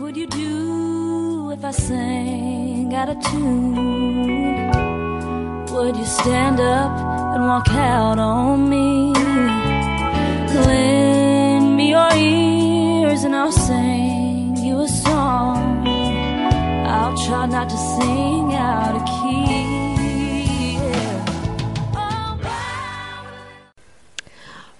would you do if I sang out of tune? Would you stand up and walk out on me? Lend me your ears and I'll sing you a song. I'll try not to sing out of key.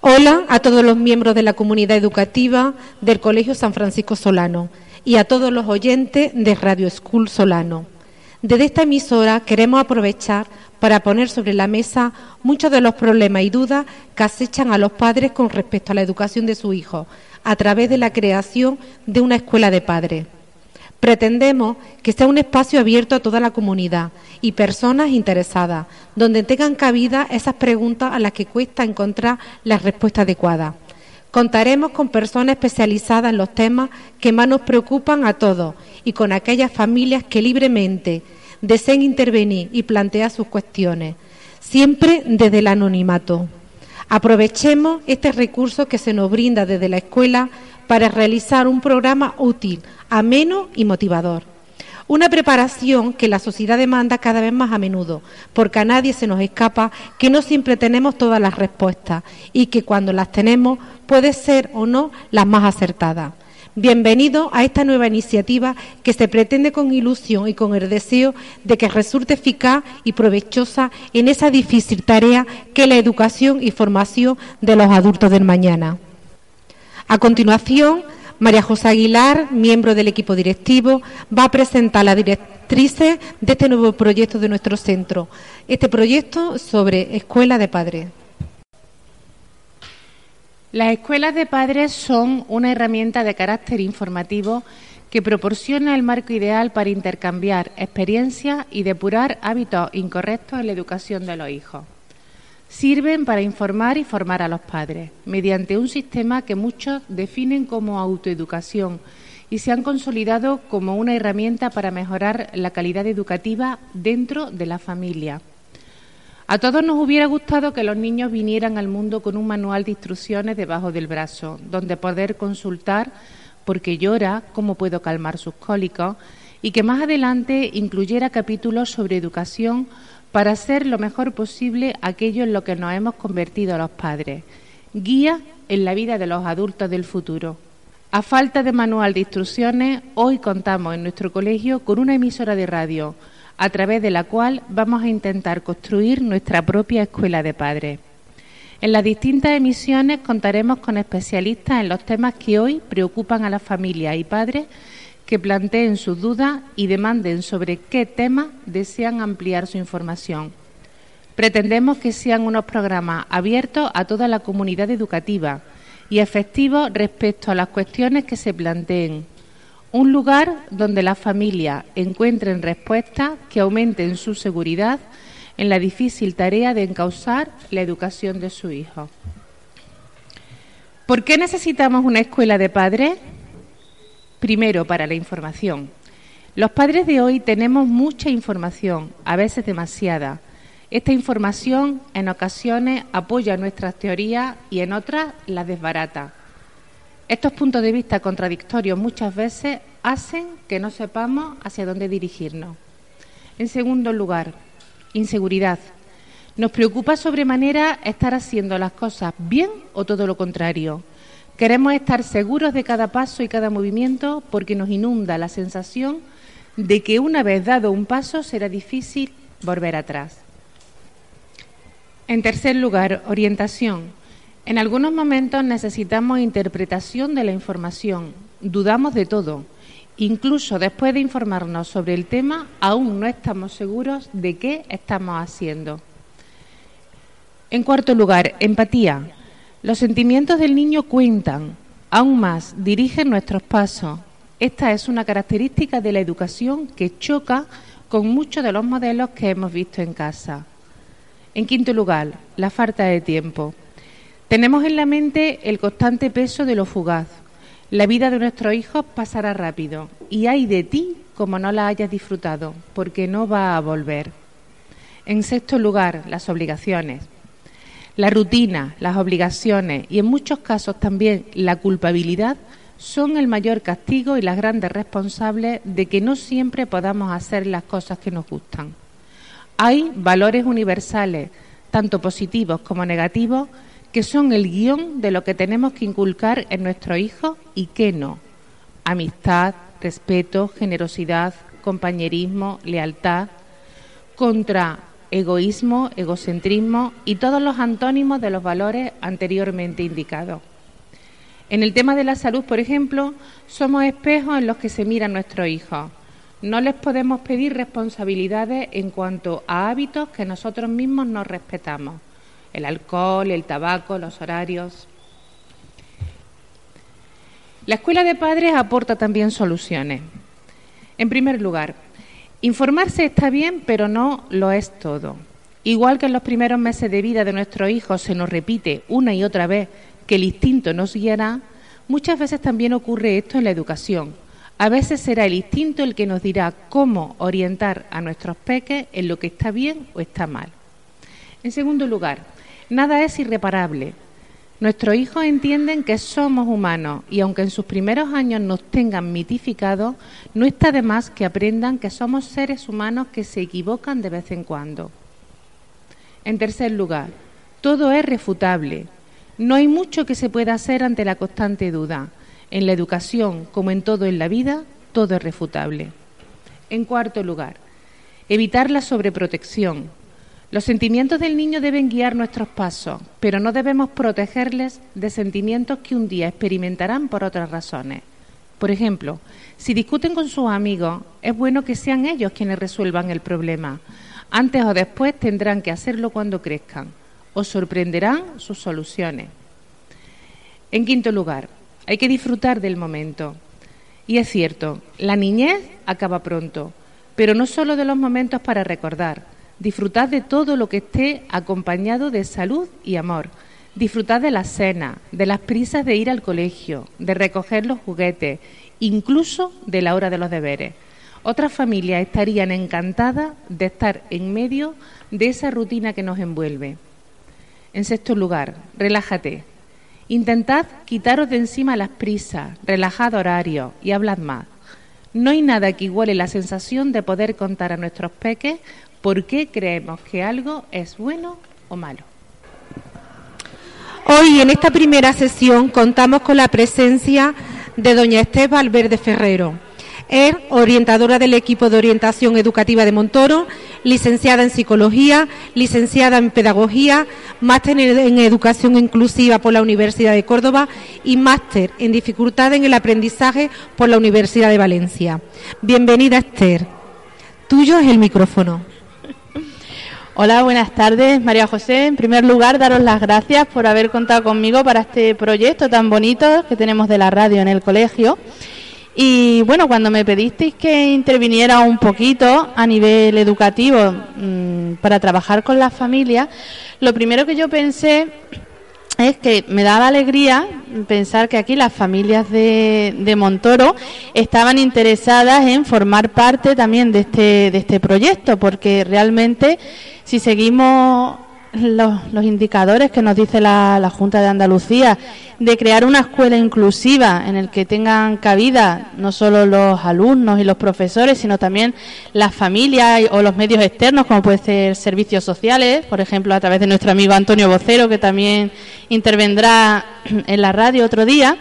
Hola a todos los miembros de la comunidad educativa del Colegio San Francisco Solano y a todos los oyentes de Radio School Solano. Desde esta emisora queremos aprovechar para poner sobre la mesa muchos de los problemas y dudas que acechan a los padres con respecto a la educación de su hijo a través de la creación de una escuela de padres. Pretendemos que sea un espacio abierto a toda la comunidad y personas interesadas, donde tengan cabida esas preguntas a las que cuesta encontrar la respuesta adecuada. Contaremos con personas especializadas en los temas que más nos preocupan a todos y con aquellas familias que libremente deseen intervenir y plantear sus cuestiones, siempre desde el anonimato. Aprovechemos este recurso que se nos brinda desde la escuela para realizar un programa útil, ameno y motivador. Una preparación que la sociedad demanda cada vez más a menudo, porque a nadie se nos escapa que no siempre tenemos todas las respuestas y que cuando las tenemos puede ser o no las más acertadas. Bienvenido a esta nueva iniciativa que se pretende con ilusión y con el deseo de que resulte eficaz y provechosa en esa difícil tarea que es la educación y formación de los adultos del mañana. A continuación, María José Aguilar, miembro del equipo directivo, va a presentar las directrices de este nuevo proyecto de nuestro centro. Este proyecto sobre escuela de padres. Las escuelas de padres son una herramienta de carácter informativo que proporciona el marco ideal para intercambiar experiencias y depurar hábitos incorrectos en la educación de los hijos. Sirven para informar y formar a los padres mediante un sistema que muchos definen como autoeducación y se han consolidado como una herramienta para mejorar la calidad educativa dentro de la familia. A todos nos hubiera gustado que los niños vinieran al mundo con un manual de instrucciones debajo del brazo, donde poder consultar por qué llora, cómo puedo calmar sus cólicos, y que más adelante incluyera capítulos sobre educación para hacer lo mejor posible aquello en lo que nos hemos convertido los padres, guía en la vida de los adultos del futuro. A falta de manual de instrucciones, hoy contamos en nuestro colegio con una emisora de radio, a través de la cual vamos a intentar construir nuestra propia escuela de padres. En las distintas emisiones contaremos con especialistas en los temas que hoy preocupan a las familias y padres que planteen sus dudas y demanden sobre qué temas desean ampliar su información. Pretendemos que sean unos programas abiertos a toda la comunidad educativa y efectivos respecto a las cuestiones que se planteen un lugar donde las familias encuentren respuestas que aumenten su seguridad en la difícil tarea de encauzar la educación de su hijo. ¿Por qué necesitamos una escuela de padres? Primero, para la información. Los padres de hoy tenemos mucha información, a veces demasiada. Esta información en ocasiones apoya nuestras teorías y en otras las desbarata. Estos puntos de vista contradictorios muchas veces hacen que no sepamos hacia dónde dirigirnos. En segundo lugar, inseguridad. Nos preocupa sobremanera estar haciendo las cosas bien o todo lo contrario. Queremos estar seguros de cada paso y cada movimiento porque nos inunda la sensación de que una vez dado un paso será difícil volver atrás. En tercer lugar, orientación. En algunos momentos necesitamos interpretación de la información, dudamos de todo. Incluso después de informarnos sobre el tema, aún no estamos seguros de qué estamos haciendo. En cuarto lugar, empatía. Los sentimientos del niño cuentan, aún más, dirigen nuestros pasos. Esta es una característica de la educación que choca con muchos de los modelos que hemos visto en casa. En quinto lugar, la falta de tiempo. Tenemos en la mente el constante peso de lo fugaz. La vida de nuestros hijos pasará rápido y hay de ti como no la hayas disfrutado, porque no va a volver. En sexto lugar, las obligaciones. La rutina, las obligaciones y en muchos casos también la culpabilidad son el mayor castigo y las grandes responsables de que no siempre podamos hacer las cosas que nos gustan. Hay valores universales, tanto positivos como negativos, que son el guion de lo que tenemos que inculcar en nuestros hijos y que no. Amistad, respeto, generosidad, compañerismo, lealtad, contra egoísmo, egocentrismo y todos los antónimos de los valores anteriormente indicados. En el tema de la salud, por ejemplo, somos espejos en los que se miran nuestros hijos. No les podemos pedir responsabilidades en cuanto a hábitos que nosotros mismos no respetamos. El alcohol, el tabaco, los horarios. La escuela de padres aporta también soluciones. En primer lugar, informarse está bien, pero no lo es todo. Igual que en los primeros meses de vida de nuestros hijos se nos repite una y otra vez que el instinto nos guiará, muchas veces también ocurre esto en la educación. A veces será el instinto el que nos dirá cómo orientar a nuestros peques en lo que está bien o está mal. En segundo lugar, nada es irreparable. Nuestros hijos entienden que somos humanos y aunque en sus primeros años nos tengan mitificados, no está de más que aprendan que somos seres humanos que se equivocan de vez en cuando. En tercer lugar, todo es refutable. No hay mucho que se pueda hacer ante la constante duda. En la educación, como en todo en la vida, todo es refutable. En cuarto lugar, evitar la sobreprotección, los sentimientos del niño deben guiar nuestros pasos, pero no debemos protegerles de sentimientos que un día experimentarán por otras razones. Por ejemplo, si discuten con sus amigos, es bueno que sean ellos quienes resuelvan el problema. Antes o después tendrán que hacerlo cuando crezcan. Os sorprenderán sus soluciones. En quinto lugar, hay que disfrutar del momento. Y es cierto, la niñez acaba pronto, pero no solo de los momentos para recordar Disfrutad de todo lo que esté acompañado de salud y amor. Disfrutad de la cena, de las prisas de ir al colegio, de recoger los juguetes, incluso de la hora de los deberes. Otras familias estarían encantadas de estar en medio de esa rutina que nos envuelve. En sexto lugar, relájate. Intentad quitaros de encima las prisas, relajad horarios y hablad más. No hay nada que iguale la sensación de poder contar a nuestros peques por qué creemos que algo es bueno o malo. Hoy en esta primera sesión contamos con la presencia de doña Esther Valverde Ferrero. Es orientadora del equipo de orientación educativa de Montoro, licenciada en psicología, licenciada en pedagogía, máster en educación inclusiva por la Universidad de Córdoba y máster en dificultad en el aprendizaje por la Universidad de Valencia. Bienvenida Esther. Tuyo es el micrófono. Hola, buenas tardes, María José. En primer lugar, daros las gracias por haber contado conmigo para este proyecto tan bonito que tenemos de la radio en el colegio. Y bueno, cuando me pedisteis que interviniera un poquito a nivel educativo mm, para trabajar con las familias, lo primero que yo pensé es que me daba alegría pensar que aquí las familias de, de, Montoro estaban interesadas en formar parte también de este, de este proyecto, porque realmente si seguimos los, indicadores que nos dice la, Junta de Andalucía de crear una escuela inclusiva en el que tengan cabida no solo los alumnos y los profesores, sino también las familias o los medios externos, como puede ser servicios sociales, por ejemplo, a través de nuestro amigo Antonio Vocero, que también intervendrá en la radio otro día,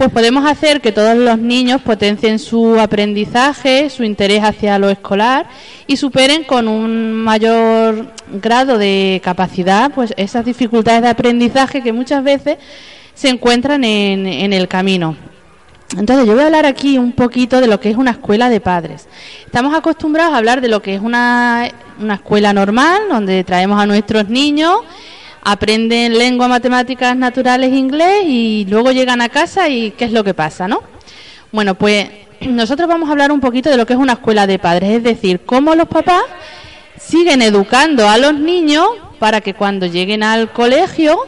pues podemos hacer que todos los niños potencien su aprendizaje, su interés hacia lo escolar y superen con un mayor grado de capacidad pues esas dificultades de aprendizaje que muchas veces se encuentran en, en el camino. Entonces, yo voy a hablar aquí un poquito de lo que es una escuela de padres. Estamos acostumbrados a hablar de lo que es una, una escuela normal, donde traemos a nuestros niños aprenden lengua, matemáticas, naturales, inglés y luego llegan a casa y qué es lo que pasa, ¿no? Bueno, pues nosotros vamos a hablar un poquito de lo que es una escuela de padres, es decir, cómo los papás siguen educando a los niños para que cuando lleguen al colegio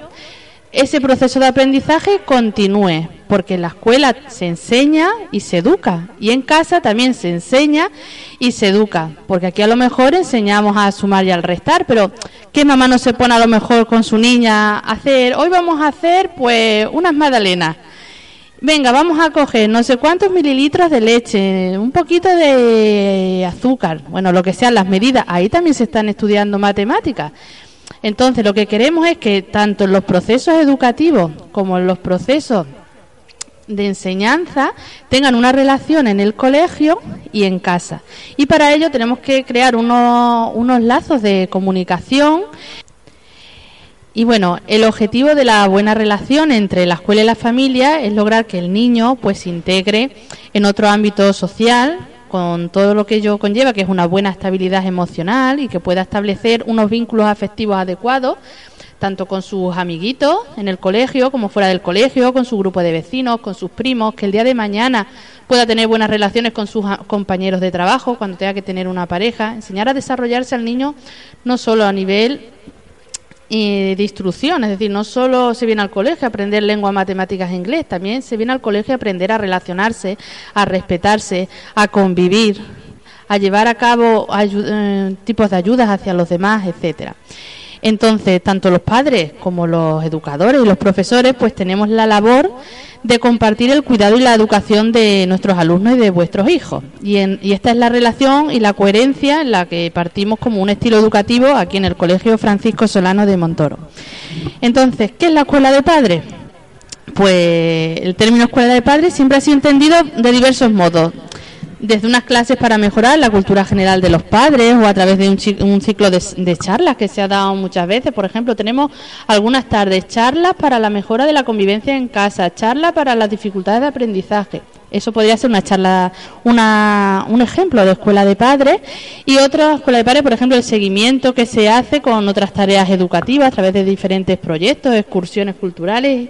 ese proceso de aprendizaje continúe, porque en la escuela se enseña y se educa, y en casa también se enseña y se educa, porque aquí a lo mejor enseñamos a sumar y al restar, pero ¿qué mamá no se pone a lo mejor con su niña a hacer? Hoy vamos a hacer pues unas magdalenas. Venga, vamos a coger no sé cuántos mililitros de leche, un poquito de azúcar, bueno, lo que sean las medidas. Ahí también se están estudiando matemáticas. Entonces, lo que queremos es que tanto en los procesos educativos como en los procesos de enseñanza tengan una relación en el colegio y en casa. Y para ello tenemos que crear unos, unos lazos de comunicación. Y bueno, el objetivo de la buena relación entre la escuela y la familia es lograr que el niño pues se integre en otro ámbito social, con todo lo que ello conlleva, que es una buena estabilidad emocional y que pueda establecer unos vínculos afectivos adecuados, tanto con sus amiguitos en el colegio como fuera del colegio, con su grupo de vecinos, con sus primos, que el día de mañana pueda tener buenas relaciones con sus compañeros de trabajo cuando tenga que tener una pareja, enseñar a desarrollarse al niño no solo a nivel de instrucción, es decir, no solo se viene al colegio a aprender lengua, matemáticas e inglés, también se viene al colegio a aprender a relacionarse, a respetarse, a convivir, a llevar a cabo eh, tipos de ayudas hacia los demás, etcétera. Entonces, tanto los padres como los educadores y los profesores, pues tenemos la labor de compartir el cuidado y la educación de nuestros alumnos y de vuestros hijos. Y, esta es la relación y la coherencia en la que partimos como un estilo educativo aquí en el Colegio Francisco Solano de Montoro. Entonces, ¿qué es la escuela de padres? Pues el término escuela de padres siempre ha sido entendido de diversos modos desde unas clases para mejorar la cultura general de los padres o a través de un, ciclo de, charlas que se ha dado muchas veces. Por ejemplo, tenemos algunas tardes charlas para la mejora de la convivencia en casa, charlas para las dificultades de aprendizaje. Eso podría ser una charla, una, un ejemplo de escuela de padres y otra escuela de padres, por ejemplo, el seguimiento que se hace con otras tareas educativas a través de diferentes proyectos, excursiones culturales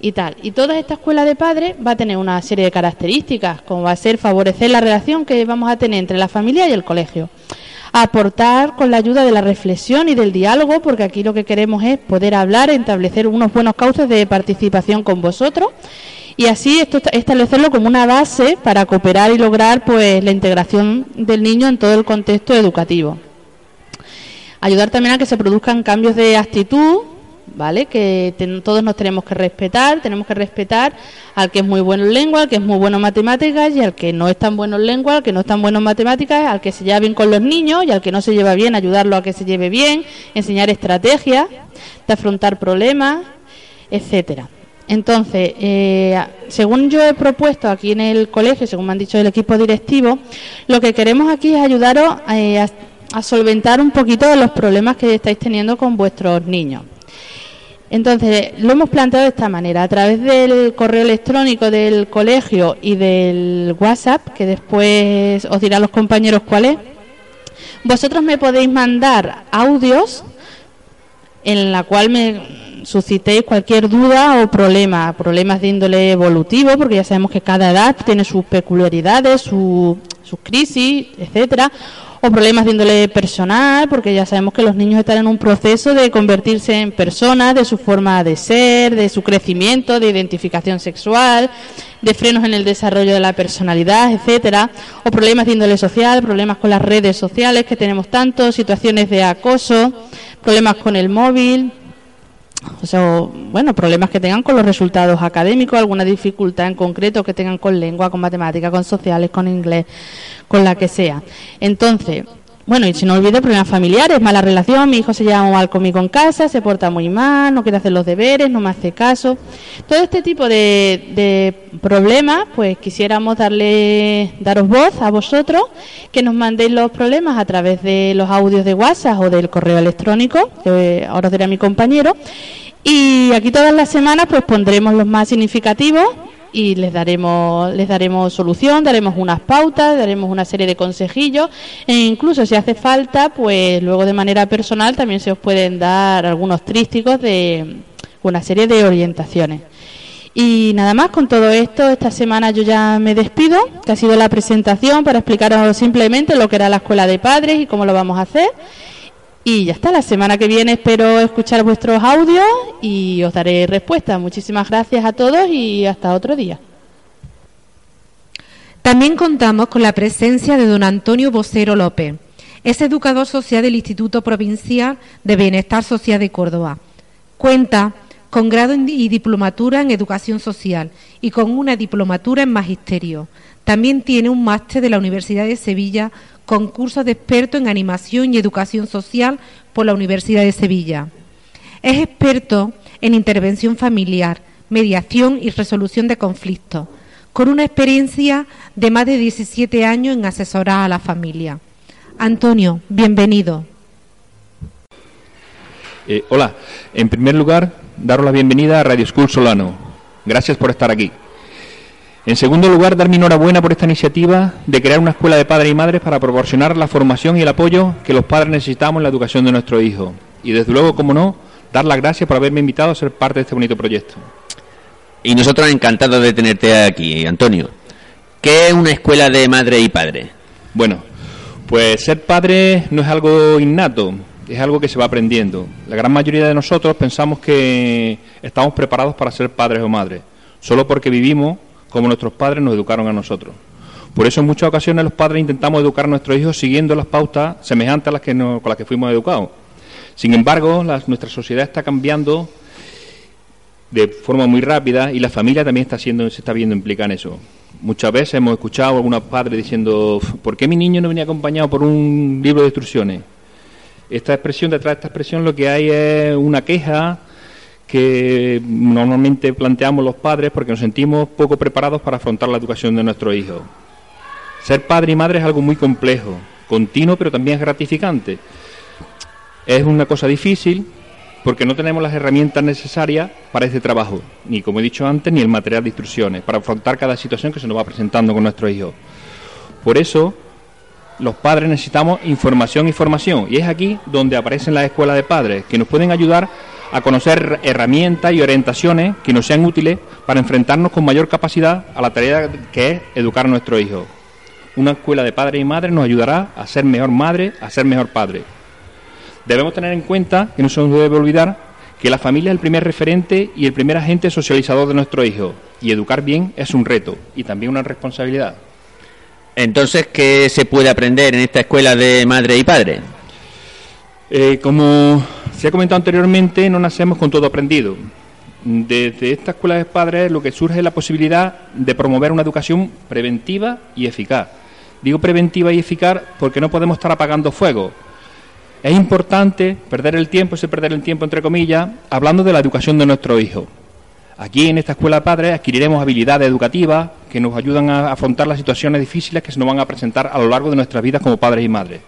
y tal. Y toda esta escuela de padres va a tener una serie de características, como va a ser favorecer la relación que vamos a tener entre la familia y el colegio. Aportar con la ayuda de la reflexión y del diálogo, porque aquí lo que queremos es poder hablar, establecer unos buenos cauces de participación con vosotros y así esto, establecerlo como una base para cooperar y lograr pues la integración del niño en todo el contexto educativo. Ayudar también a que se produzcan cambios de actitud ¿vale? Que todos nos tenemos que respetar, tenemos que respetar al que es muy bueno en lengua, al que es muy bueno en matemáticas y al que no es tan bueno en lengua, al que no es tan bueno en matemáticas, al que se lleva bien con los niños y al que no se lleva bien, ayudarlo a que se lleve bien, enseñar estrategias de afrontar problemas, etcétera. Entonces, eh, según yo he propuesto aquí en el colegio, según me han dicho el equipo directivo, lo que queremos aquí es ayudaros eh, a solventar un poquito de los problemas que estáis teniendo con vuestros niños. Entonces, lo hemos planteado de esta manera, a través del correo electrónico del colegio y del WhatsApp, que después os dirán los compañeros cuál es. Vosotros me podéis mandar audios en la cual me suscitéis cualquier duda o problema, problemas de índole evolutivo, porque ya sabemos que cada edad tiene sus peculiaridades, sus crisis, etcétera, o problemas de índole personal, porque ya sabemos que los niños están en un proceso de convertirse en personas, de su forma de ser, de su crecimiento, de identificación sexual, de frenos en el desarrollo de la personalidad, etcétera, o problemas de índole social, problemas con las redes sociales que tenemos tanto, situaciones de acoso, problemas con el móvil, o sea, bueno, problemas que tengan con los resultados académicos, alguna dificultad en concreto que tengan con lengua, con matemáticas, con sociales, con inglés, con la que sea. Entonces, bueno, y si no olvido problemas familiares, mala relación, mi hijo se lleva mal conmigo en casa, se porta muy mal, no quiere hacer los deberes, no me hace caso. Todo este tipo de, problemas, pues quisiéramos darle, daros voz a vosotros, que nos mandéis los problemas a través de los audios de WhatsApp o del correo electrónico, que ahora os diré a mi compañero. Y aquí todas las semanas pues pondremos los más significativos y les daremos les daremos solución, daremos unas pautas, daremos una serie de consejillos e incluso si hace falta, pues luego de manera personal también se os pueden dar algunos trísticos de una serie de orientaciones. Y nada más con todo esto, esta semana yo ya me despido, que ha sido la presentación para explicaros simplemente lo que era la escuela de padres y cómo lo vamos a hacer. Y ya está, la semana que viene espero escuchar vuestros audios y os daré respuesta. Muchísimas gracias a todos y hasta otro día. También contamos con la presencia de don Antonio Vocero López. Es educador social del Instituto Provincial de Bienestar Social de Córdoba. Cuenta con grado y diplomatura en Educación Social y con una diplomatura en Magisterio. También tiene un máster de la Universidad de Sevilla concurso de experto en animación y educación social por la Universidad de Sevilla. Es experto en intervención familiar, mediación y resolución de conflictos, con una experiencia de más de 17 años en asesorar a la familia. Antonio, bienvenido. Eh, hola, en primer lugar, daros la bienvenida a Radio School Solano. Gracias por estar aquí. En segundo lugar, dar mi enhorabuena por esta iniciativa de crear una escuela de padres y madres para proporcionar la formación y el apoyo que los padres necesitamos en la educación de nuestros hijos. Y desde luego, como no, dar las gracias por haberme invitado a ser parte de este bonito proyecto. Y nosotros encantados de tenerte aquí, Antonio. ¿Qué es una escuela de madre y padre? Bueno, pues ser padre no es algo innato, es algo que se va aprendiendo. La gran mayoría de nosotros pensamos que estamos preparados para ser padres o madres, solo porque vivimos como nuestros padres nos educaron a nosotros. Por eso en muchas ocasiones los padres intentamos educar a nuestros hijos siguiendo las pautas semejantes a las que con las que fuimos educados. Sin embargo, nuestra sociedad está cambiando de forma muy rápida y la familia también está siendo, se está viendo implicada en eso. Muchas veces hemos escuchado a algunos padres diciendo, ¿por qué mi niño no venía acompañado por un libro de instrucciones? Esta expresión, detrás de esta expresión, lo que hay es una queja que normalmente planteamos los padres porque nos sentimos poco preparados para afrontar la educación de nuestros hijos. Ser padre y madre es algo muy complejo, continuo, pero también es gratificante. Es una cosa difícil porque no tenemos las herramientas necesarias para este trabajo, ni como he dicho antes, ni el material de instrucciones, para afrontar cada situación que se nos va presentando con nuestros hijos. Por eso, los padres necesitamos información y formación, y es aquí donde aparecen las escuelas de padres, que nos pueden ayudar a conocer herramientas y orientaciones que nos sean útiles para enfrentarnos con mayor capacidad a la tarea que es educar a nuestros hijos. Una escuela de padres y madres nos ayudará a ser mejor madre, a ser mejor padre. Debemos tener en cuenta que no se nos debe olvidar que la familia es el primer referente y el primer agente socializador de nuestro hijo, y educar bien es un reto y también una responsabilidad. Entonces, ¿qué se puede aprender en esta escuela de madre y padre? Eh, como se ha comentado anteriormente, no nacemos con todo aprendido. Desde esta escuela de padres lo que surge es la posibilidad de promover una educación preventiva y eficaz. Digo preventiva y eficaz porque no podemos estar apagando fuego. Es importante perder el tiempo, ese perder el tiempo entre comillas, hablando de la educación de nuestro hijo. Aquí en esta escuela de padres adquiriremos habilidades educativas que nos ayudan a afrontar las situaciones difíciles que se nos van a presentar a lo largo de nuestras vidas como padres y madres.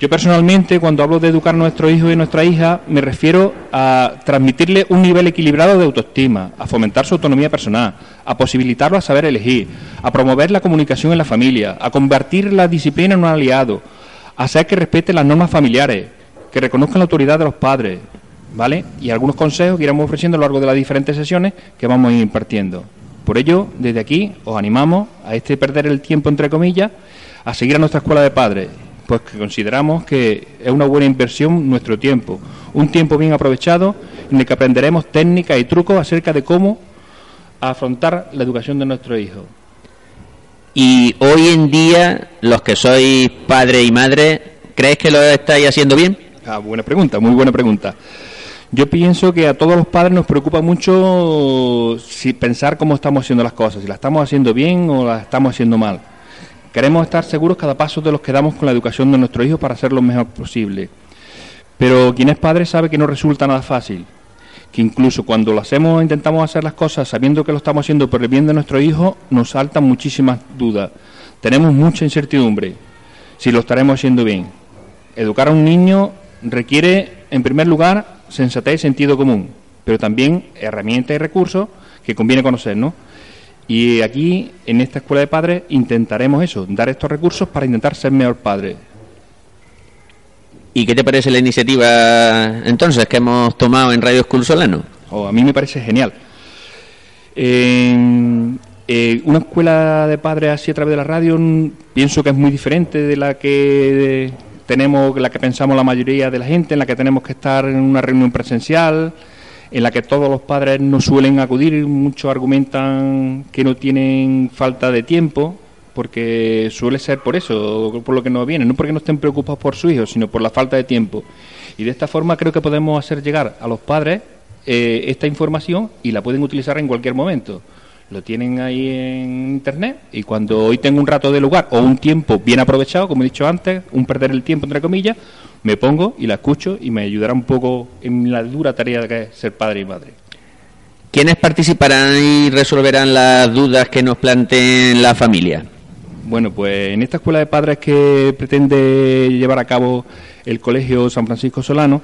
Yo personalmente, cuando hablo de educar a nuestro hijo y nuestra hija, me refiero a transmitirle un nivel equilibrado de autoestima, a fomentar su autonomía personal, a posibilitarlo a saber elegir, a promover la comunicación en la familia, a convertir la disciplina en un aliado, a hacer que respete las normas familiares, que reconozcan la autoridad de los padres, ¿vale? Y algunos consejos que iremos ofreciendo a lo largo de las diferentes sesiones que vamos a ir impartiendo. Por ello, desde aquí os animamos a este perder el tiempo, entre comillas, a seguir a nuestra escuela de padres pues que consideramos que es una buena inversión nuestro tiempo, un tiempo bien aprovechado en el que aprenderemos técnicas y trucos acerca de cómo afrontar la educación de nuestro hijo. Y hoy en día, los que sois padre y madre, ¿crees que lo estáis haciendo bien? Ah, buena pregunta, muy buena pregunta. Yo pienso que a todos los padres nos preocupa mucho si pensar cómo estamos haciendo las cosas, si las estamos haciendo bien o las estamos haciendo mal. Queremos estar seguros cada paso de los que damos con la educación de nuestros hijos para hacer lo mejor posible. Pero quien es padre sabe que no resulta nada fácil, que incluso cuando lo hacemos, intentamos hacer las cosas sabiendo que lo estamos haciendo por el bien de nuestro hijo, nos saltan muchísimas dudas. Tenemos mucha incertidumbre si lo estaremos haciendo bien. Educar a un niño requiere, en primer lugar, sensatez y sentido común, pero también herramientas y recursos que conviene conocer, ¿no? Y aquí, en esta escuela de padres, intentaremos eso, dar estos recursos para intentar ser mejor padre. ¿Y qué te parece la iniciativa entonces que hemos tomado en Radio School Solano? Oh, a mí me parece genial. Eh, una escuela de padres así a través de la radio pienso que es muy diferente de la que tenemos la que pensamos la mayoría de la gente, en la que tenemos que estar en una reunión presencial, en la que todos los padres no suelen acudir, muchos argumentan que no tienen falta de tiempo, porque suele ser por eso, por lo que no vienen, no porque no estén preocupados por su hijo, sino por la falta de tiempo. Y de esta forma creo que podemos hacer llegar a los padres eh, esta información y la pueden utilizar en cualquier momento. Lo tienen ahí en internet y cuando hoy tengo un rato de lugar o un tiempo bien aprovechado, como he dicho antes, un perder el tiempo entre comillas, me pongo y la escucho y me ayudará un poco en la dura tarea que es ser padre y madre. ¿Quiénes participarán y resolverán las dudas que nos planteen la familia? Bueno, pues en esta escuela de padres que pretende llevar a cabo el Colegio San Francisco Solano,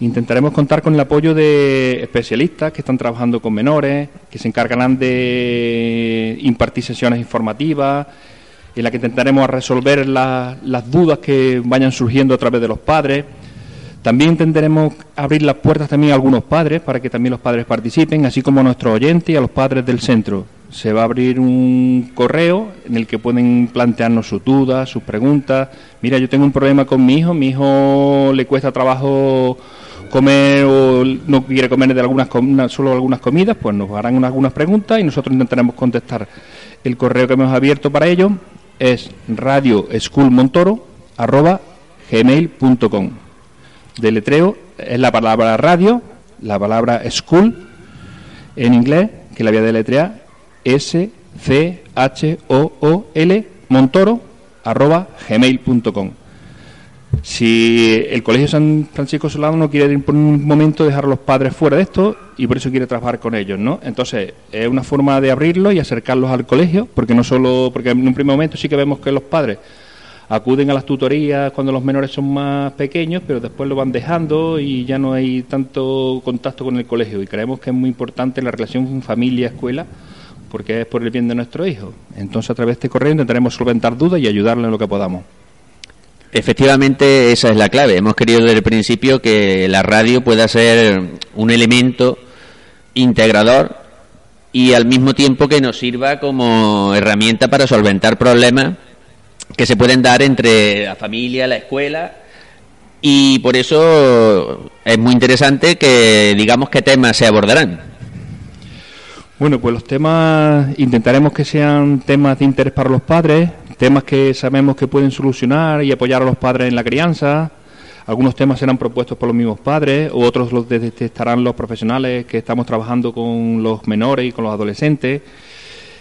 intentaremos contar con el apoyo de especialistas que están trabajando con menores, que se encargarán de impartir sesiones informativas, en la que intentaremos resolver las dudas que vayan surgiendo a través de los padres. También intentaremos abrir las puertas también a algunos padres para que también los padres participen, así como a nuestros oyentes y a los padres del centro. Se va a abrir un correo en el que pueden plantearnos sus dudas, sus preguntas. Mira, yo tengo un problema con mi hijo, mi hijo le cuesta trabajo comer o no quiere comer de algunas solo algunas comidas, pues nos harán algunas preguntas y nosotros intentaremos contestar. El correo que hemos abierto para ello es radioschoolmontoro@gmail.com. Deletreo es la palabra radio, la palabra school en inglés, que la voy a deletrear S C H O O L Montoro arroba gmail.com. Si el Colegio San Francisco Solano no quiere por un momento dejar a los padres fuera de esto y por eso quiere trabajar con ellos, ¿no? Entonces, es una forma de abrirlo y acercarlos al colegio, porque no solo, porque en un primer momento sí que vemos que los padres acuden a las tutorías cuando los menores son más pequeños, pero después lo van dejando y ya no hay tanto contacto con el colegio y creemos que es muy importante la relación familia-escuela porque es por el bien de nuestro hijo. Entonces, a través de este correo intentaremos solventar dudas y ayudarle en lo que podamos. Efectivamente, esa es la clave. Hemos querido desde el principio que la radio pueda ser un elemento integrador y al mismo tiempo que nos sirva como herramienta para solventar problemas que se pueden dar entre la familia, la escuela y por eso es muy interesante que digamos qué temas se abordarán. Bueno, pues los temas intentaremos que sean temas de interés para los padres, temas que sabemos que pueden solucionar y apoyar a los padres en la crianza. Algunos temas serán propuestos por los mismos padres, u otros los detectarán los profesionales que estamos trabajando con los menores y con los adolescentes.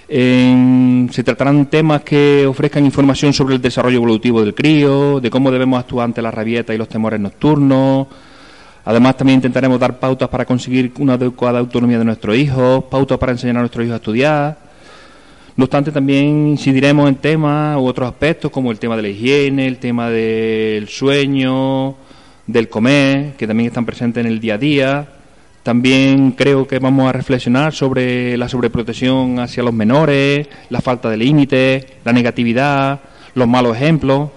se tratarán temas que ofrezcan información sobre el desarrollo evolutivo del crío, de cómo debemos actuar ante la rabieta y los temores nocturnos. Además, también intentaremos dar pautas para conseguir una adecuada autonomía de nuestros hijos, pautas para enseñar a nuestros hijos a estudiar no obstante, también incidiremos en temas u otros aspectos como el tema de la higiene, el tema del sueño, del comer, que también están presentes en el día a día. También creo que vamos a reflexionar sobre la sobreprotección hacia los menores, la falta de límites, la negatividad, los malos ejemplos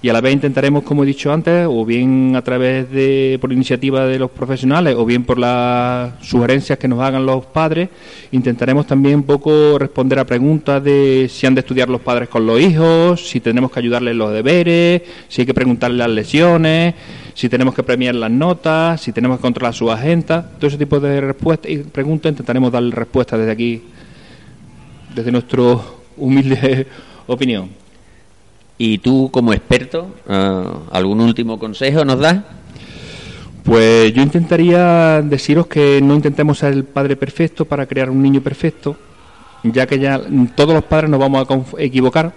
y a la vez intentaremos, como he dicho antes, o bien a través de, por iniciativa de los profesionales, o bien por las sugerencias que nos hagan los padres, intentaremos también un poco responder a preguntas de si han de estudiar los padres con los hijos, si tenemos que ayudarles los deberes, si hay que preguntarles las lesiones, si tenemos que premiar las notas, si tenemos que controlar su agenda, todo ese tipo de respuestas y preguntas intentaremos darle respuesta desde aquí, desde nuestra humilde opinión. Y tú, como experto, eh, ¿algún último consejo nos das? Pues yo intentaría deciros que no intentemos ser el padre perfecto para crear un niño perfecto, ya que ya todos los padres nos vamos a equivocar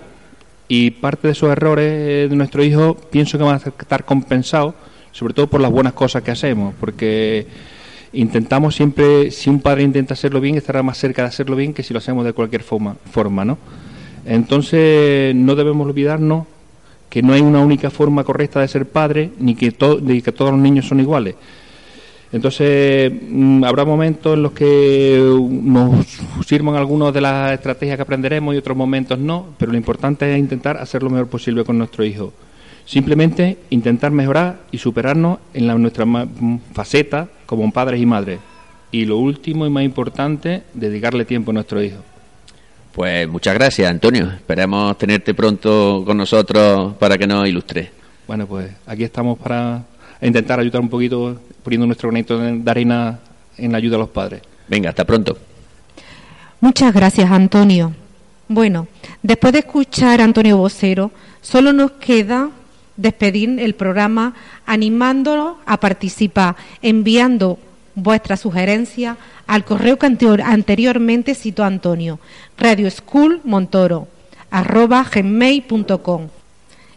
y parte de esos errores de nuestro hijo pienso que van a estar compensados, sobre todo por las buenas cosas que hacemos, porque intentamos siempre, si un padre intenta hacerlo bien, estará más cerca de hacerlo bien que si lo hacemos de cualquier forma, forma ¿no? Entonces no debemos olvidarnos que no hay una única forma correcta de ser padre ni que, ni que todos los niños son iguales. Entonces mm, habrá momentos en los que nos sirvan algunas de las estrategias que aprenderemos y otros momentos no, pero lo importante es intentar hacer lo mejor posible con nuestro hijo. Simplemente intentar mejorar y superarnos en la, nuestra faceta como padres y madres. Y lo último y más importante, dedicarle tiempo a nuestro hijo. Pues muchas gracias, Antonio. Esperemos tenerte pronto con nosotros para que nos ilustre. Bueno, pues aquí estamos para intentar ayudar un poquito, poniendo nuestro granito de arena en la ayuda a los padres. Venga, hasta pronto. Muchas gracias, Antonio. Bueno, después de escuchar a Antonio Vocero, solo nos queda despedir el programa animándolo a participar, enviando vuestras sugerencias al correo que anteriormente citó Antonio, radioschoolmontoro, arroba gmail.com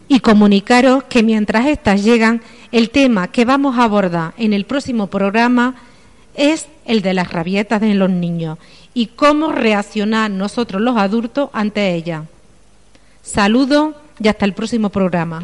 y comunicaros que mientras estas llegan, el tema que vamos a abordar en el próximo programa es el de las rabietas de los niños y cómo reaccionar nosotros los adultos ante ellas. Saludos y hasta el próximo programa.